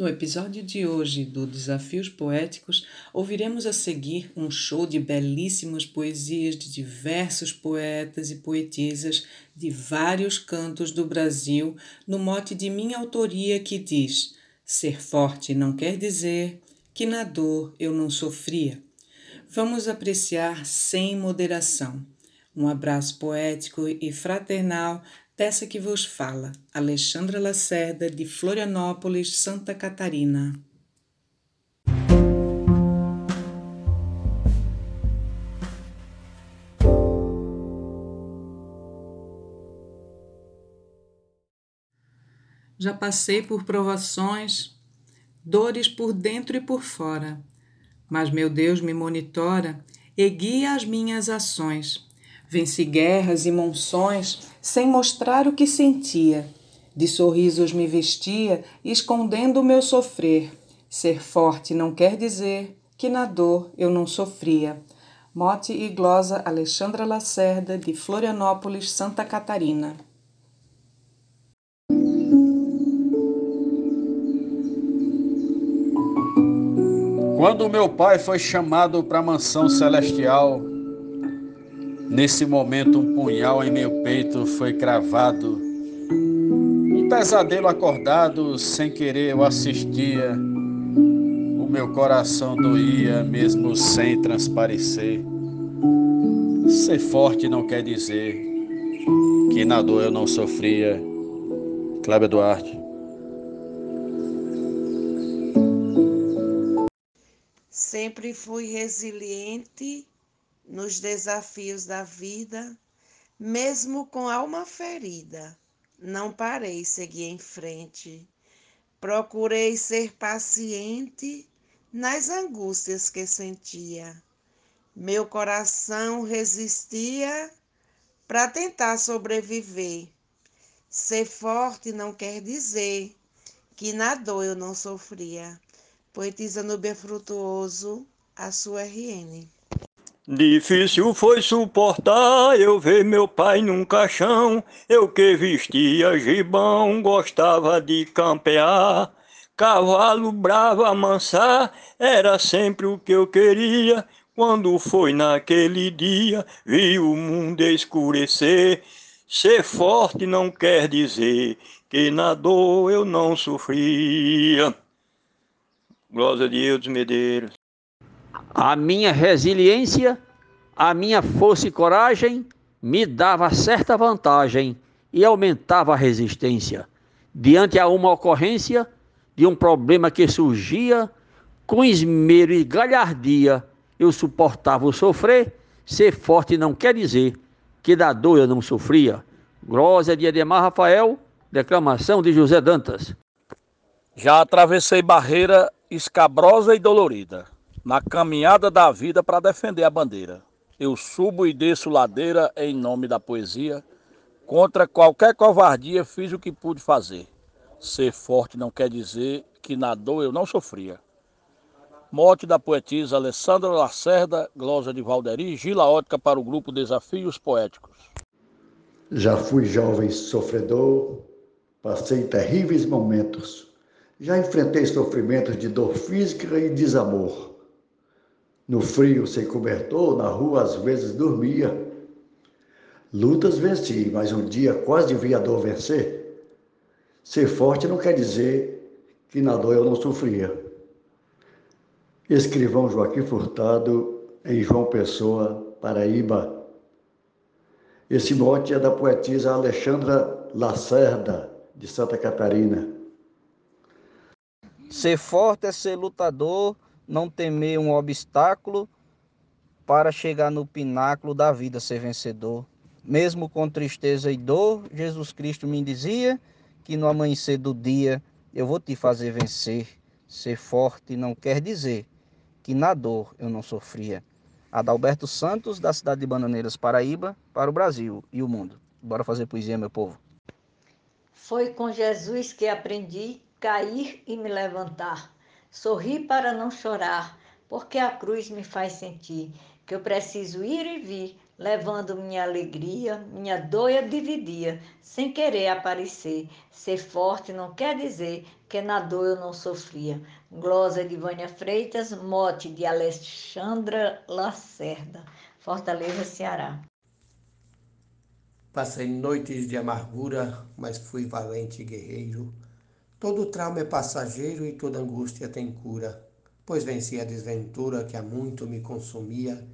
No episódio de hoje do Desafios Poéticos, ouviremos a seguir um show de belíssimas poesias de diversos poetas e poetisas de vários cantos do Brasil, no mote de minha autoria que diz: Ser forte não quer dizer que na dor eu não sofria. Vamos apreciar sem moderação. Um abraço poético e fraternal dessa que vos fala, Alexandra Lacerda, de Florianópolis, Santa Catarina. Já passei por provações, dores por dentro e por fora, mas meu Deus me monitora e guia as minhas ações Venci guerras e monções sem mostrar o que sentia. De sorrisos me vestia, escondendo o meu sofrer. Ser forte não quer dizer que na dor eu não sofria. Mote e glosa Alexandra Lacerda, de Florianópolis, Santa Catarina. Quando meu pai foi chamado para a mansão celestial, Nesse momento, um punhal em meu peito foi cravado. Um pesadelo acordado, sem querer eu assistia. O meu coração doía, mesmo sem transparecer. Ser forte não quer dizer que na dor eu não sofria. Cláudio Duarte. Sempre fui resiliente nos desafios da vida, mesmo com alma ferida. Não parei, segui em frente. Procurei ser paciente nas angústias que sentia. Meu coração resistia para tentar sobreviver. Ser forte não quer dizer que na dor eu não sofria. Poetisa Nubia Frutuoso, a sua RN. Difícil foi suportar eu ver meu pai num caixão, eu que vestia gibão, gostava de campear. Cavalo bravo amansar, era sempre o que eu queria. Quando foi naquele dia, vi o mundo escurecer. Ser forte não quer dizer que na dor eu não sofria. Glória a Deus, Medeiros. A minha resiliência, a minha força e coragem me dava certa vantagem e aumentava a resistência diante a uma ocorrência de um problema que surgia com esmero e galhardia. Eu suportava o sofrer, ser forte não quer dizer que da dor eu não sofria. Glória de Edemar Rafael, declamação de José Dantas. Já atravessei barreira escabrosa e dolorida na caminhada da vida para defender a bandeira. Eu subo e desço ladeira em nome da poesia. Contra qualquer covardia fiz o que pude fazer. Ser forte não quer dizer que na dor eu não sofria. Morte da poetisa Alessandra Lacerda, glosa de Valderi, Gila Ótica para o grupo Desafios Poéticos. Já fui jovem sofredor, passei terríveis momentos. Já enfrentei sofrimentos de dor física e desamor. No frio, sem cobertor, na rua às vezes dormia. Lutas venci, mas um dia quase vi a dor vencer. Ser forte não quer dizer que na dor eu não sofria. Escrivão Joaquim Furtado, em João Pessoa, Paraíba. Esse mote é da poetisa Alexandra Lacerda, de Santa Catarina. Ser forte é ser lutador não temer um obstáculo para chegar no pináculo da vida, ser vencedor. Mesmo com tristeza e dor, Jesus Cristo me dizia que no amanhecer do dia eu vou te fazer vencer. Ser forte não quer dizer que na dor eu não sofria. Adalberto Santos, da cidade de Bananeiras, Paraíba, para o Brasil e o mundo. Bora fazer poesia, meu povo. Foi com Jesus que aprendi cair e me levantar. Sorri para não chorar, porque a cruz me faz sentir que eu preciso ir e vir, levando minha alegria, minha dor dividia, sem querer aparecer. Ser forte não quer dizer que na dor eu não sofria. Glosa de Vânia Freitas, mote de Alexandra Lacerda, Fortaleza, Ceará. Passei noites de amargura, mas fui valente guerreiro. Todo trauma é passageiro e toda angústia tem cura, pois venci a desventura que há muito me consumia,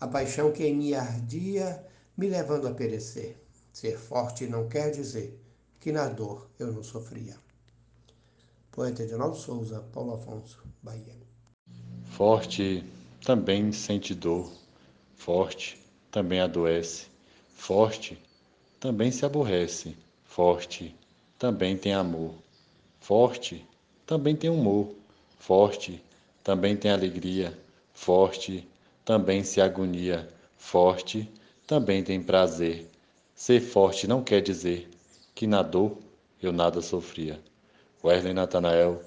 a paixão que em mim ardia, me levando a perecer. Ser forte não quer dizer que na dor eu não sofria. Poeta Edinaldo Souza, Paulo Afonso, Bahia. Forte também sente dor, forte também adoece, forte também se aborrece, forte, também tem amor, forte, também tem humor, forte, também tem alegria, forte, também se agonia, forte, também tem prazer. Ser forte não quer dizer que na dor eu nada sofria. Wesley Natanael,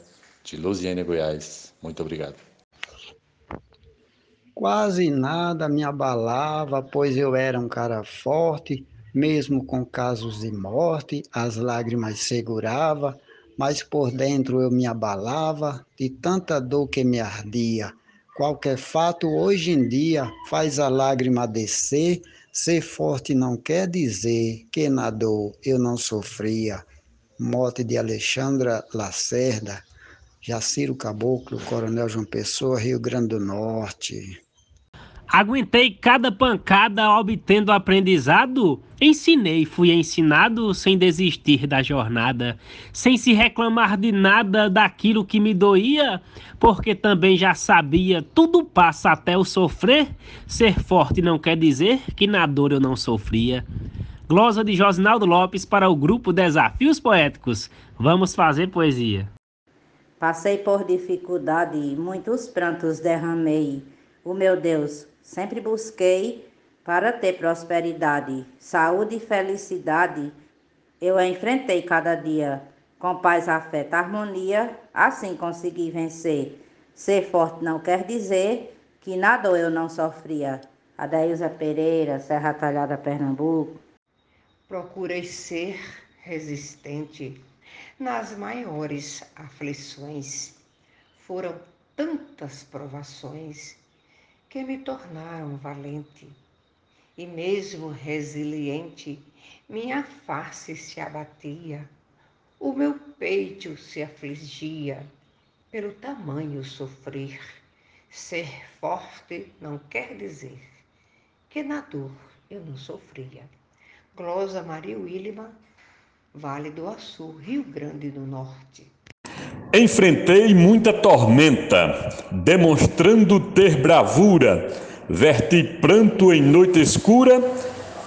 de Luziane, Goiás. Muito obrigado. Quase nada me abalava, pois eu era um cara forte, mesmo com casos de morte, as lágrimas segurava, mas por dentro eu me abalava de tanta dor que me ardia. Qualquer fato hoje em dia faz a lágrima descer. Ser forte não quer dizer que na dor eu não sofria. Morte de Alexandra Lacerda, Jaciro Caboclo, Coronel João Pessoa, Rio Grande do Norte. Aguentei cada pancada obtendo aprendizado. Ensinei, fui ensinado sem desistir da jornada, sem se reclamar de nada daquilo que me doía, porque também já sabia, tudo passa até o sofrer. Ser forte não quer dizer que na dor eu não sofria. Glosa de Josinaldo Lopes para o grupo Desafios Poéticos. Vamos fazer poesia. Passei por dificuldade, muitos prantos derramei. O meu Deus, Sempre busquei para ter prosperidade, saúde e felicidade. Eu a enfrentei cada dia com paz, afeto, harmonia, assim consegui vencer. Ser forte não quer dizer que nada eu não sofria. Adailza Pereira, Serra Talhada, Pernambuco. Procurei ser resistente nas maiores aflições. Foram tantas provações que me tornaram valente. E mesmo resiliente, minha face se abatia, o meu peito se afligia pelo tamanho sofrer. Ser forte não quer dizer que na dor eu não sofria. Glosa Maria Willima, Vale do Açu, Rio Grande do Norte. Enfrentei muita tormenta, demonstrando ter bravura, verti pranto em noite escura,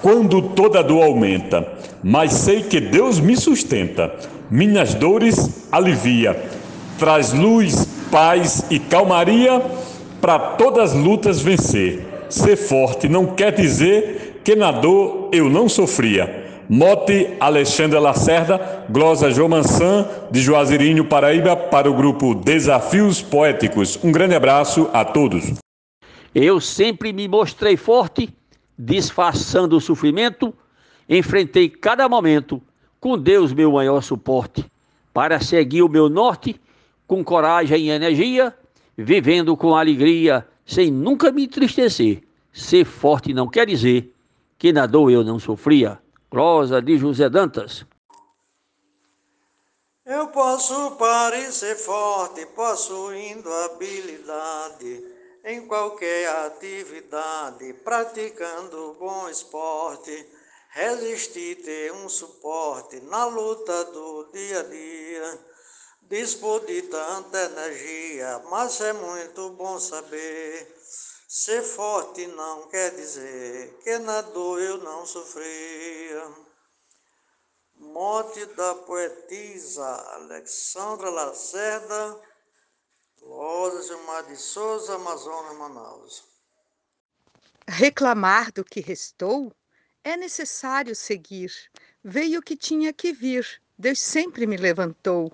quando toda dor aumenta. Mas sei que Deus me sustenta, minhas dores alivia, traz luz, paz e calmaria para todas as lutas vencer. Ser forte não quer dizer que na dor eu não sofria Mote Alexandre Lacerda, glosa João Mansan, de Juazeirinho, Paraíba, para o grupo Desafios Poéticos. Um grande abraço a todos. Eu sempre me mostrei forte, disfarçando o sofrimento, enfrentei cada momento, com Deus meu maior suporte, para seguir o meu norte, com coragem e energia, vivendo com alegria, sem nunca me entristecer. Ser forte não quer dizer que na dor eu não sofria. Prosa de José Dantas. Eu posso parecer forte, possuindo habilidade em qualquer atividade, praticando bom esporte, resistir, ter um suporte na luta do dia a dia, dispor de tanta energia, mas é muito bom saber Ser forte não quer dizer que na dor eu não sofria. Morte da poetisa Alexandra Lacerda, Lourdes Gilmar de Souza, Amazonas, Manaus. Reclamar do que restou é necessário seguir. Veio o que tinha que vir, Deus sempre me levantou.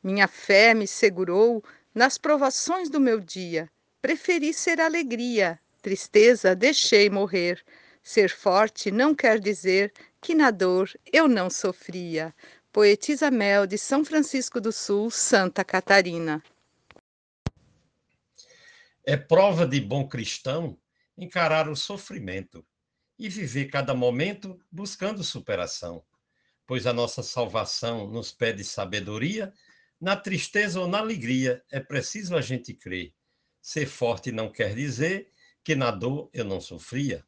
Minha fé me segurou nas provações do meu dia Preferi ser alegria, tristeza deixei morrer. Ser forte não quer dizer que na dor eu não sofria. Poetisa Mel de São Francisco do Sul, Santa Catarina. É prova de bom cristão encarar o sofrimento e viver cada momento buscando superação, pois a nossa salvação nos pede sabedoria, na tristeza ou na alegria é preciso a gente crer. Ser forte não quer dizer que na dor eu não sofria.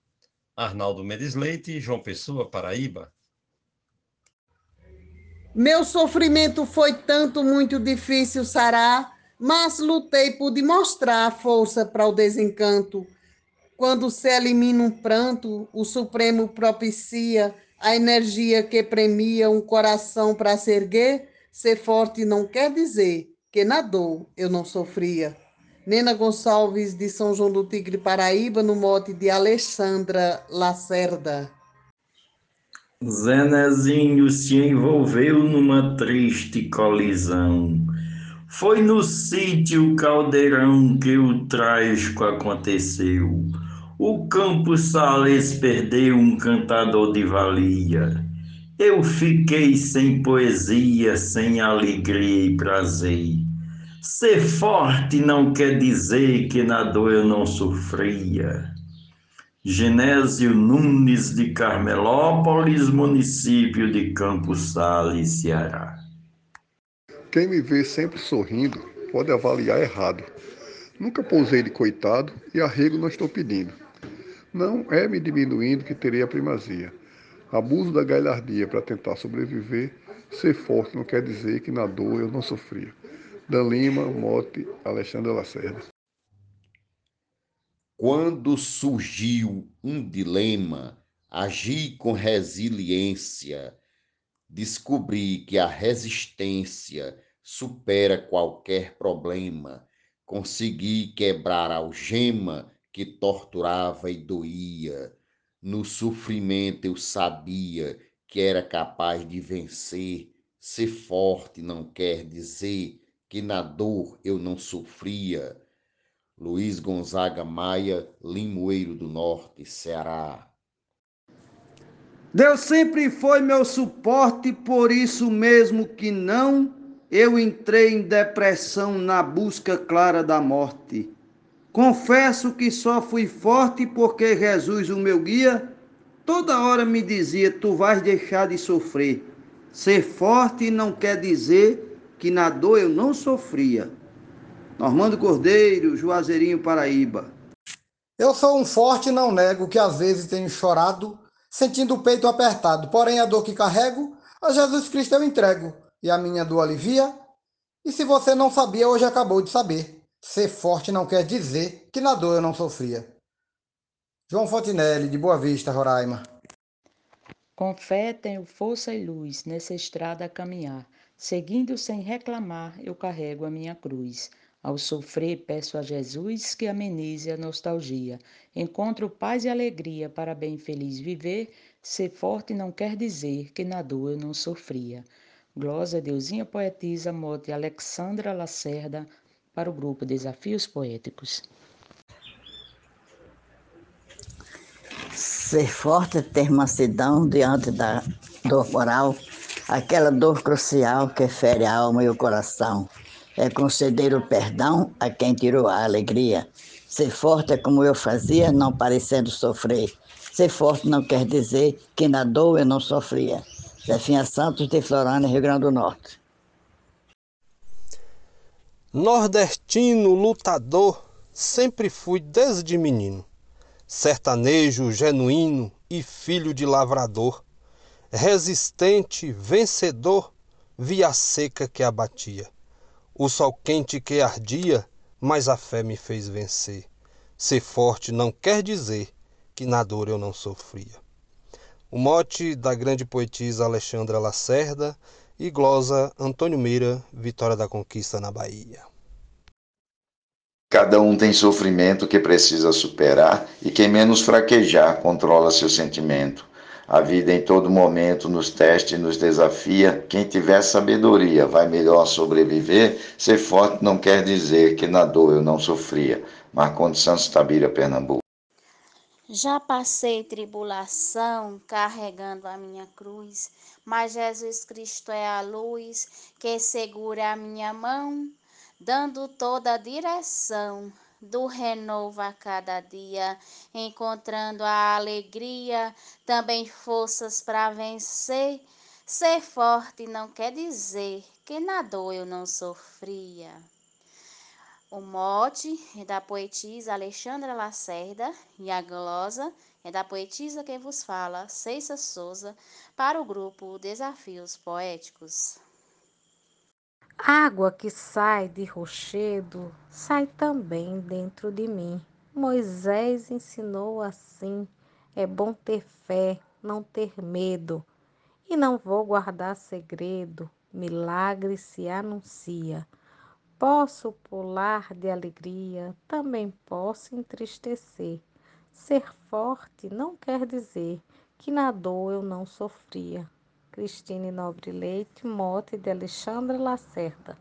Arnaldo Mendes Leite, João Pessoa, Paraíba. Meu sofrimento foi tanto muito difícil sarar, mas lutei por demonstrar a força para o desencanto. Quando se elimina um pranto, o Supremo propicia a energia que premia um coração para se erguer. Ser forte não quer dizer que na dor eu não sofria. Nena Gonçalves, de São João do Tigre, Paraíba, no mote de Alexandra Lacerda. Zenezinho se envolveu numa triste colisão. Foi no sítio Caldeirão que o trágico aconteceu. O Campo Sales perdeu um cantador de valia. Eu fiquei sem poesia, sem alegria e prazer. Ser forte não quer dizer que na dor eu não sofria. Genésio Nunes de Carmelópolis, município de Campos Sales, Ceará. Quem me vê sempre sorrindo pode avaliar errado. Nunca pousei de coitado e arrego não estou pedindo. Não é me diminuindo que terei a primazia. Abuso da galhardia para tentar sobreviver, ser forte não quer dizer que na dor eu não sofria. Dan Lima, Mote, Alexandre Lacerda. Quando surgiu um dilema, agi com resiliência, descobri que a resistência supera qualquer problema, consegui quebrar a algema que torturava e doía. No sofrimento eu sabia que era capaz de vencer. Ser forte não quer dizer que na dor eu não sofria. Luiz Gonzaga Maia, Limoeiro do Norte, Ceará. Deus sempre foi meu suporte, por isso mesmo que não eu entrei em depressão na busca clara da morte. Confesso que só fui forte porque Jesus, o meu guia, toda hora me dizia: Tu vais deixar de sofrer. Ser forte não quer dizer que na dor eu não sofria. Normando Cordeiro, Juazeirinho, Paraíba. Eu sou um forte e não nego que às vezes tenho chorado, sentindo o peito apertado. Porém, a dor que carrego, a Jesus Cristo eu entrego, e a minha dor alivia. E se você não sabia, hoje acabou de saber. Ser forte não quer dizer que na dor eu não sofria. João Fontinelli, de Boa Vista, Roraima. Com fé tenho força e luz nessa estrada a caminhar. Seguindo sem reclamar, eu carrego a minha cruz. Ao sofrer, peço a Jesus que amenize a nostalgia. Encontro paz e alegria para bem feliz viver. Ser forte não quer dizer que na dor eu não sofria. Glosa Deusinha Poetisa, mote Alexandra Lacerda, para o grupo Desafios Poéticos. Ser forte é ter mansidão diante da dor moral, aquela dor crucial que fere a alma e o coração é conceder o perdão a quem tirou a alegria. Ser forte é como eu fazia, não parecendo sofrer. Ser forte não quer dizer que na dor eu não sofria. Zefinha Santos, de Florânia, Rio Grande do Norte. Nordestino lutador, sempre fui desde menino. Sertanejo genuíno e filho de lavrador. Resistente, vencedor, via seca que abatia o sol quente que ardia, mas a fé me fez vencer. Ser forte não quer dizer que na dor eu não sofria. O mote da grande poetisa Alexandra Lacerda e glosa Antônio Meira, Vitória da Conquista na Bahia. Cada um tem sofrimento que precisa superar e quem menos fraquejar controla seu sentimento. A vida em todo momento nos teste e nos desafia. Quem tiver sabedoria vai melhor sobreviver. Ser forte não quer dizer que na dor eu não sofria. Marcondes Santos Tabira, Pernambuco. Já passei tribulação carregando a minha cruz, mas Jesus Cristo é a luz que segura a minha mão, dando toda a direção do renovo a cada dia, encontrando a alegria, também forças para vencer. Ser forte não quer dizer que na dor eu não sofria. O mote é da poetisa Alexandra Lacerda e a glosa é da poetisa que vos fala, Ceissa Souza, para o grupo Desafios Poéticos. Água que sai de rochedo, sai também dentro de mim. Moisés ensinou assim: é bom ter fé, não ter medo. E não vou guardar segredo, milagre se anuncia. Posso pular de alegria, também posso entristecer. Ser forte não quer dizer que na dor eu não sofria. Cristine Nobre Leite, mote de Alexandra Lacerda.